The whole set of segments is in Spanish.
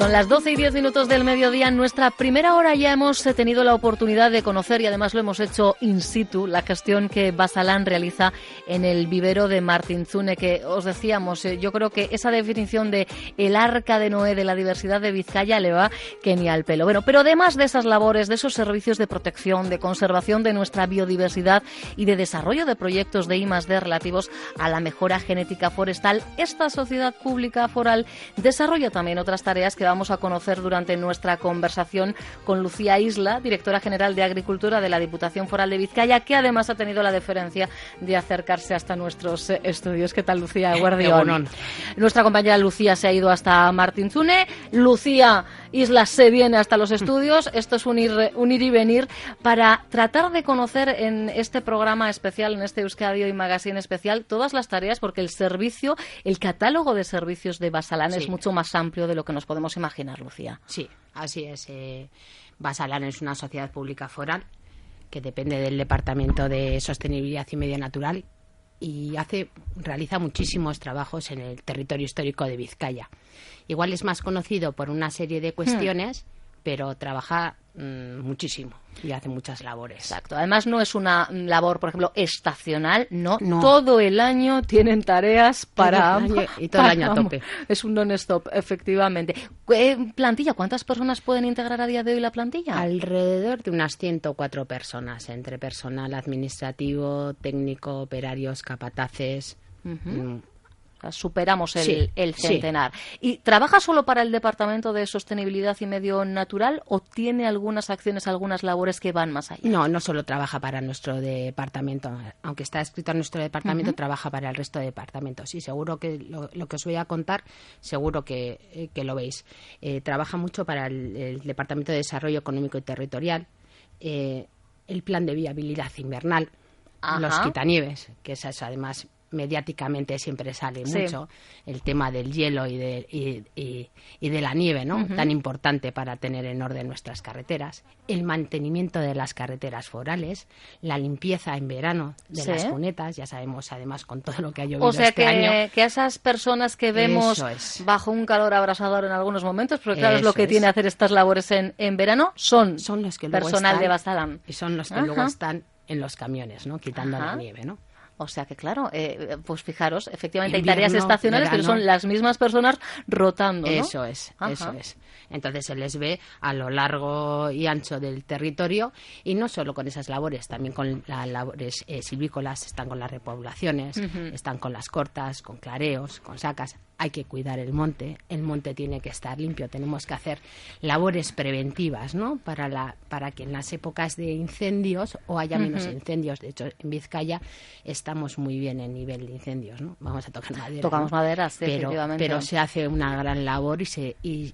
Son las 12 y 10 minutos del mediodía. En nuestra primera hora ya hemos eh, tenido la oportunidad de conocer y además lo hemos hecho in situ la gestión que Basalán realiza en el vivero de Martinzune, que os decíamos, eh, yo creo que esa definición de el arca de Noé de la diversidad de Vizcaya le va que ni al pelo. Bueno, pero además de esas labores, de esos servicios de protección, de conservación de nuestra biodiversidad y de desarrollo de proyectos de I+D relativos a la mejora genética forestal, esta sociedad pública foral desarrolla también otras tareas que vamos a conocer durante nuestra conversación con Lucía Isla, directora general de Agricultura de la Diputación Foral de Vizcaya, que además ha tenido la deferencia de acercarse hasta nuestros eh, estudios. ¿Qué tal, Lucía Guardión? Nuestra compañera Lucía se ha ido hasta Martinzune. Lucía Isla se viene hasta los estudios. Esto es un ir, un ir y venir para tratar de conocer en este programa especial, en este Euskadio y Magazine especial, todas las tareas, porque el servicio, el catálogo de servicios de Basalán es mucho más amplio de lo que nos podemos imaginar, Lucía. Sí, así es. Eh, Basalán es una sociedad pública foral que depende del Departamento de Sostenibilidad y Medio Natural y hace, realiza muchísimos trabajos en el territorio histórico de Vizcaya. Igual es más conocido por una serie de cuestiones, pero trabaja mm, muchísimo y hace muchas labores. Exacto. Además, no es una labor, por ejemplo, estacional, no. Todo el año tienen tareas para. y todo el año a tope. Es un non-stop, efectivamente. ¿Qué plantilla? ¿Cuántas personas pueden integrar a día de hoy la plantilla? Alrededor de unas 104 personas, entre personal administrativo, técnico, operarios, capataces superamos el, el centenar. ¿Y trabaja solo para el Departamento de Sostenibilidad y Medio Natural o tiene algunas acciones, algunas labores que van más allá? No, no solo trabaja para nuestro departamento. Aunque está escrito en nuestro departamento, trabaja para el resto de departamentos. Y seguro que lo, que os voy a contar, seguro que, eh, que lo veis. Eh, trabaja mucho para el, Departamento de Desarrollo Económico y Territorial, eh, el Plan de Viabilidad Invernal, los quitanieves, que es además mediáticamente siempre sale mucho el tema del hielo y de, y, y, de la nieve, ¿no? Tan importante para tener en orden nuestras carreteras, el mantenimiento de las carreteras forales, la limpieza en verano de las cunetas, ya sabemos además con todo lo que ha llovido o sea este que, año. que esas personas que vemos bajo un calor abrasador en algunos momentos, porque claro es lo que tiene hacer estas labores en, en verano, son, son los que personal de Bastalam. Y son los que luego están en los camiones, ¿no? Quitando la nieve, ¿no? O sea que, claro, eh, pues fijaros, efectivamente hay tareas estacionales, pero son las mismas personas rotando. ¿no? Eso es, eso es. Entonces se les ve a lo largo y ancho del territorio y no solo con esas labores, también con las labores eh, silvícolas, están con las repoblaciones, están con las cortas, con clareos, con sacas hay que cuidar el monte, el monte tiene que estar limpio, tenemos que hacer labores preventivas, ¿no? Para, la, para que en las épocas de incendios o haya menos incendios. De hecho, en Vizcaya estamos muy bien en nivel de incendios, ¿no? Vamos a tocar madera. Tocamos madera, sí, pero, pero se hace una gran labor y, se, y,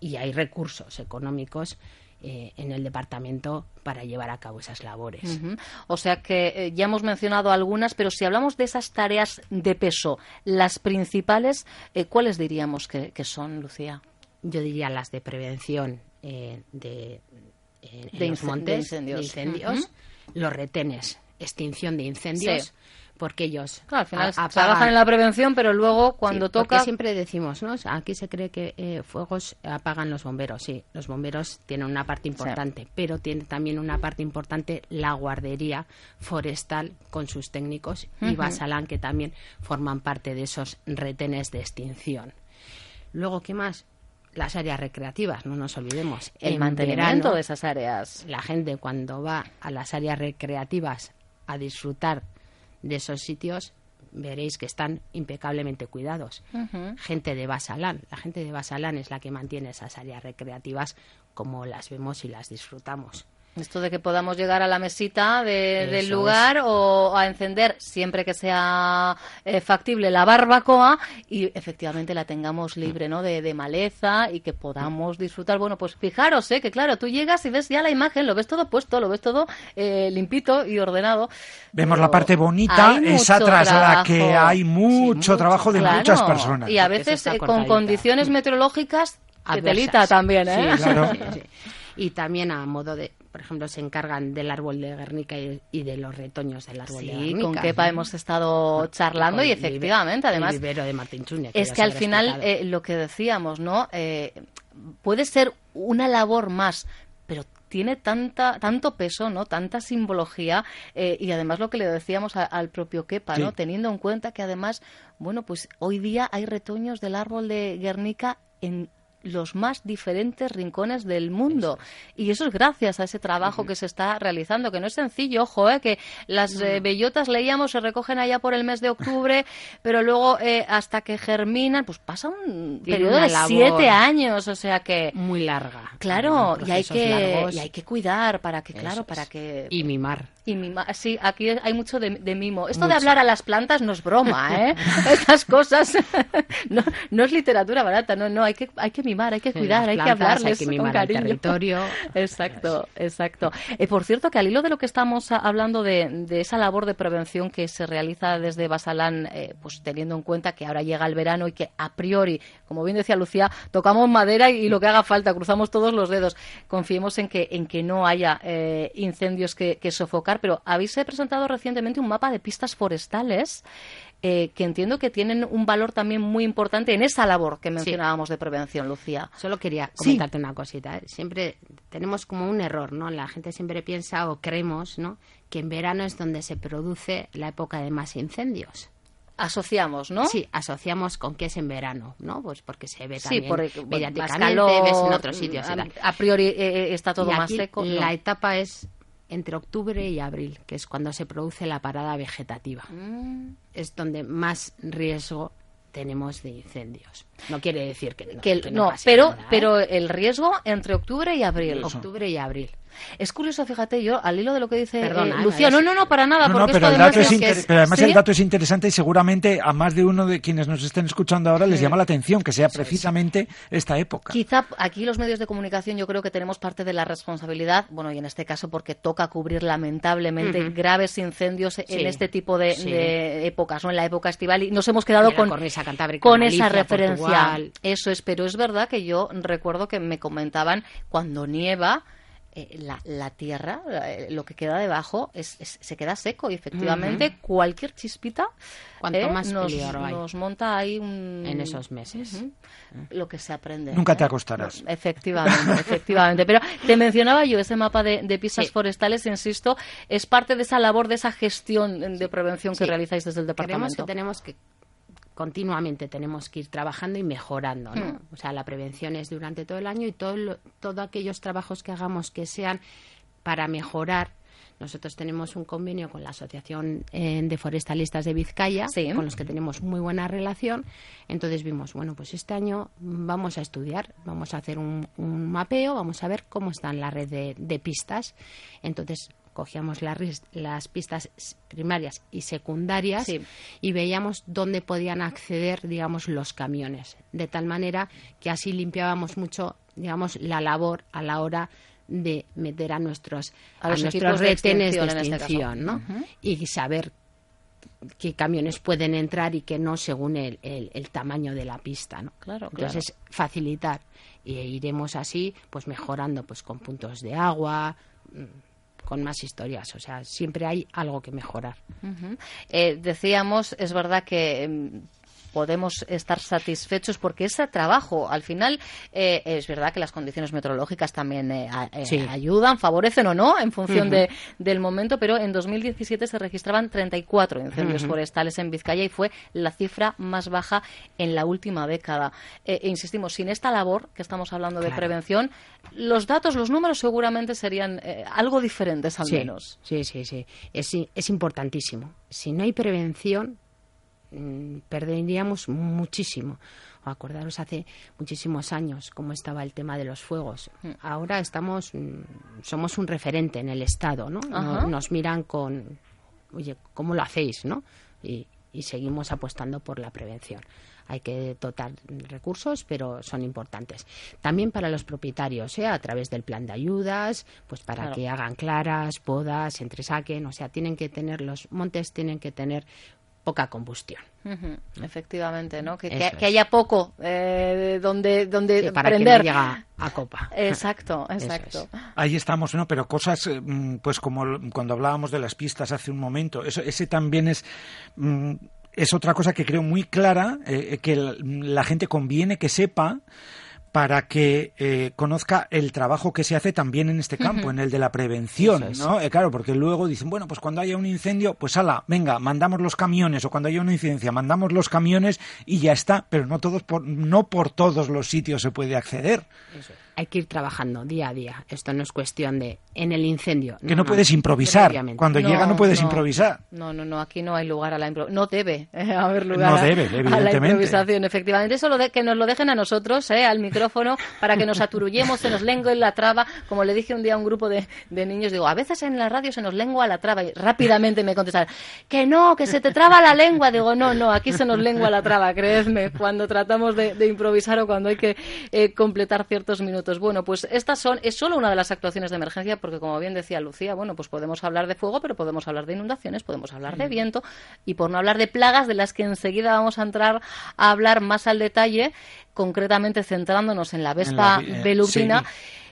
y hay recursos económicos eh, en el departamento para llevar a cabo esas labores. O sea que eh, ya hemos mencionado algunas, pero si hablamos de esas tareas de peso, las principales, eh, ¿cuáles diríamos que, son, Lucía? Yo diría las de prevención de, de, los montes, de incendios, los retenes, extinción de incendios porque ellos al final trabajan en la prevención, pero luego cuando toca siempre decimos, ¿no? Aquí se cree que eh, fuegos apagan los bomberos. Sí, los bomberos tienen una parte importante, pero tiene también una parte importante la guardería forestal con sus técnicos y Basalán que también forman parte de esos retenes de extinción. Luego, ¿qué más? las áreas recreativas, no nos olvidemos. El mantenimiento de esas áreas. La gente cuando va a las áreas recreativas a disfrutar de esos sitios, veréis que están impecablemente cuidados. Gente de Basalán, la gente de Basalán es la que mantiene esas áreas recreativas como las vemos y las disfrutamos. Esto de que podamos llegar a la mesita del lugar o a encender, siempre que sea eh, factible, la barbacoa y efectivamente la tengamos libre ¿no? De, maleza y que podamos disfrutar. Bueno, pues fijaros, ¿eh? que claro, tú llegas y ves ya la imagen, lo ves todo puesto, lo ves todo eh, limpito y ordenado. Vemos la parte bonita, esa tras la que hay mucho, trabajo de muchas personas. Y a veces eh, con condiciones meteorológicas delita también, ¿eh? y también a modo de, por ejemplo, se encargan del árbol de Guernica y, de los retoños del árbol de Guernica. con Kepa hemos estado charlando y, efectivamente, además, de Martín es que al final eh, lo que decíamos, ¿no? Eh, puede ser una labor más, pero tiene tanta, tanto peso, ¿no? Tanta simbología eh, y además lo que le decíamos al propio Kepa, ¿no? Teniendo en cuenta que además, bueno, pues hoy día hay retoños del árbol de Guernica en los más diferentes rincones del mundo. Y eso es gracias a ese trabajo que se está realizando, que no es sencillo, ojo, ¿eh? que las eh, bellotas, leíamos, se recogen allá por el mes de octubre, pero luego eh, hasta que germinan, pues pasa un periodo de siete años, o sea que... Muy larga. Claro, y hay, que, y hay que cuidar para que, claro, para que... Y mimar. Y mimar, sí, aquí hay mucho de, mimo. Esto de hablar a las plantas no es broma, ¿eh? Estas cosas no, no es literatura barata, no, no, hay que, hay que mimar hay que cuidar, hay que hablarles hay que con cariño. El territorio. exacto, exacto. Eh, por cierto, que al hilo de lo que estamos hablando de, esa labor de prevención que se realiza desde Basalán, eh, pues teniendo en cuenta que ahora llega el verano y que a priori, como bien decía Lucía, tocamos madera y, lo que haga falta, cruzamos todos los dedos. Confiemos en que, en que no haya eh, incendios que, que sofocar, pero habéis presentado recientemente un mapa de pistas forestales eh, que entiendo que tienen un valor también muy importante en esa labor que mencionábamos de prevención, Lucía. Solo quería comentarte una cosita. ¿eh? Siempre tenemos como un error, ¿no? La gente siempre piensa o creemos, ¿no? Que en verano es donde se produce la época de más incendios asociamos, ¿no? Sí, asociamos con que es en verano, ¿no? Pues porque se ve también sí, por, mediáticamente, ves en otros sitios. A, priori eh, está todo más seco. La etapa es entre octubre y abril, que es cuando se produce la parada vegetativa. Mm. Es donde más riesgo tenemos de incendios. No quiere decir que no, pero, ¿eh? pero el riesgo entre octubre y abril. Octubre y abril. Es curioso, fíjate, yo al hilo de lo que dice eh, eh, Lucía, no, no, no, para nada. porque pero, además el dato es interesante y seguramente a más de uno de quienes nos estén escuchando ahora les llama la atención que sea precisamente esta época. Quizá aquí los medios de comunicación yo creo que tenemos parte de la responsabilidad, bueno, y en este caso porque toca cubrir lamentablemente graves incendios en este tipo de, épocas, ¿no? En la época estival y nos hemos quedado con, con esa referencia. Eso es, pero es verdad que yo recuerdo que me comentaban cuando nieva eh, la, tierra, eh, lo que queda debajo, es, se queda seco y efectivamente cualquier chispita Cuanto eh, más nos, nos, monta ahí un... En esos meses. Lo que se aprende. Nunca te acostarás. efectivamente, efectivamente. Pero te mencionaba yo ese mapa de, de pistas forestales, insisto, es parte de esa labor, de esa gestión de prevención que realizáis desde el departamento. que tenemos que continuamente tenemos que ir trabajando y mejorando. ¿no? Hmm. O sea, la prevención es durante todo el año y todo todos aquellos trabajos que hagamos que sean para mejorar. Nosotros tenemos un convenio con la Asociación eh, de Forestalistas de Vizcaya, con los que tenemos muy buena relación. Entonces vimos, bueno, pues este año vamos a estudiar, vamos a hacer un, mapeo, vamos a ver cómo está la red de, de pistas. Entonces cogíamos las pistas primarias y secundarias y veíamos dónde podían acceder, digamos, los camiones, de tal manera que así limpiábamos mucho, digamos, la labor a la hora de meter a nuestros a, nuestros retenes de este extinción, ¿no? Y saber qué camiones pueden entrar y qué no según el, el, tamaño de la pista, ¿no? Claro, Entonces, facilitar. Y iremos así, pues mejorando pues con puntos de agua, con más historias. O sea, siempre hay algo que mejorar. Eh, decíamos, es verdad que mm, podemos estar satisfechos porque ese trabajo, al final, eh, es verdad que las condiciones meteorológicas también eh, eh, ayudan, favorecen o no en función de, del momento, pero en 2017 se registraban 34 incendios forestales en Vizcaya y fue la cifra más baja en la última década. e insistimos, sin esta labor que estamos hablando de prevención, los datos, los números seguramente serían algo diferentes al menos. Sí, sí, sí. Es, es importantísimo. Si no hay prevención, perderíamos muchísimo. Acordaros hace muchísimos años cómo estaba el tema de los fuegos. Mm. Ahora estamos, mm, somos un referente en el Estado, ¿no? Nos miran con, oye, ¿cómo lo hacéis, no? Y, seguimos apostando por la prevención. Hay que dotar recursos, pero son importantes. También para los propietarios, ¿eh? a través del plan de ayudas, pues para que hagan claras, podas, entresaquen, o sea, tienen que tener los montes, tienen que tener poca combustión. Efectivamente, ¿no? Que, haya poco eh, donde, donde para prender. Que llega a copa. Exacto, exacto. Ahí estamos, ¿no? Pero cosas, eh, mm, pues como cuando hablábamos de las pistas hace un momento, eso, ese también es... Mm, es otra cosa que creo muy clara, eh, que la gente conviene que sepa para que eh, conozca el trabajo que se hace también en este campo, en el de la prevención, ¿no? Eh, claro, porque luego dicen, bueno, pues cuando haya un incendio, pues ala, venga, mandamos los camiones, o cuando haya una incidencia, mandamos los camiones y ya está, pero no todos por, no por todos los sitios se puede acceder. Eso hay que ir trabajando día a día. Esto no es cuestión de en el incendio. que no, puedes improvisar. Cuando llega no puedes improvisar. No, no, no. Aquí no hay lugar a la improvisación. No debe eh, haber lugar a, la improvisación, efectivamente. Eso lo de, que nos lo dejen a nosotros, eh, al micrófono, para que nos aturullemos, se nos lengue la traba. Como le dije un día a un grupo de, niños, digo, a veces en la radio se nos lengua la traba. Y rápidamente me contestaron, que no, que se te traba la lengua. Digo, no, no, aquí se nos lengua la traba, creedme, cuando tratamos de, improvisar o cuando hay que eh, completar ciertos minutos. Bueno, pues estas son, es solo una de las actuaciones de emergencia, porque como bien decía Lucía, bueno, pues podemos hablar de fuego, pero podemos hablar de inundaciones, podemos hablar de mm. viento, y por no hablar de plagas, de las que enseguida vamos a entrar a hablar más al detalle, concretamente centrándonos en la vespa velutina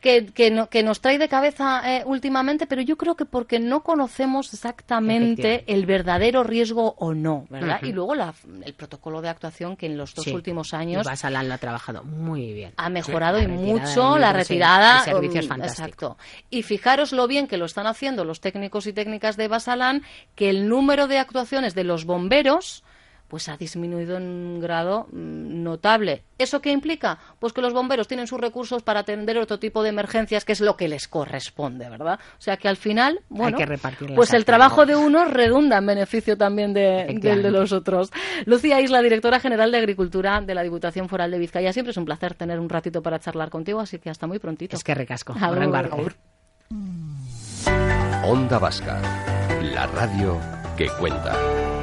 que, que, nos trae de cabeza eh, últimamente, pero yo creo que porque no conocemos exactamente el verdadero riesgo o no, ¿verdad? Y luego el protocolo de actuación que en los dos últimos años... Y Basalan lo ha trabajado muy bien. Ha mejorado y mucho la retirada. De servicios um, Exacto. Y fijaros lo bien que lo están haciendo los técnicos y técnicas de Basalan, que el número de actuaciones de los bomberos pues ha disminuido en un grado mm, notable. ¿Eso qué implica? Pues que los bomberos tienen sus recursos para atender otro tipo de emergencias, que es lo que les corresponde, ¿verdad? O sea que al final, bueno, pues el trabajo de unos redunda en beneficio también de, del de los otros. Lucía Isla, directora general de Agricultura de la Diputación Foral de Vizcaya. Siempre es un placer tener un ratito para charlar contigo, así que hasta muy prontito. Es que recasco. Onda Vasca, la radio que cuenta.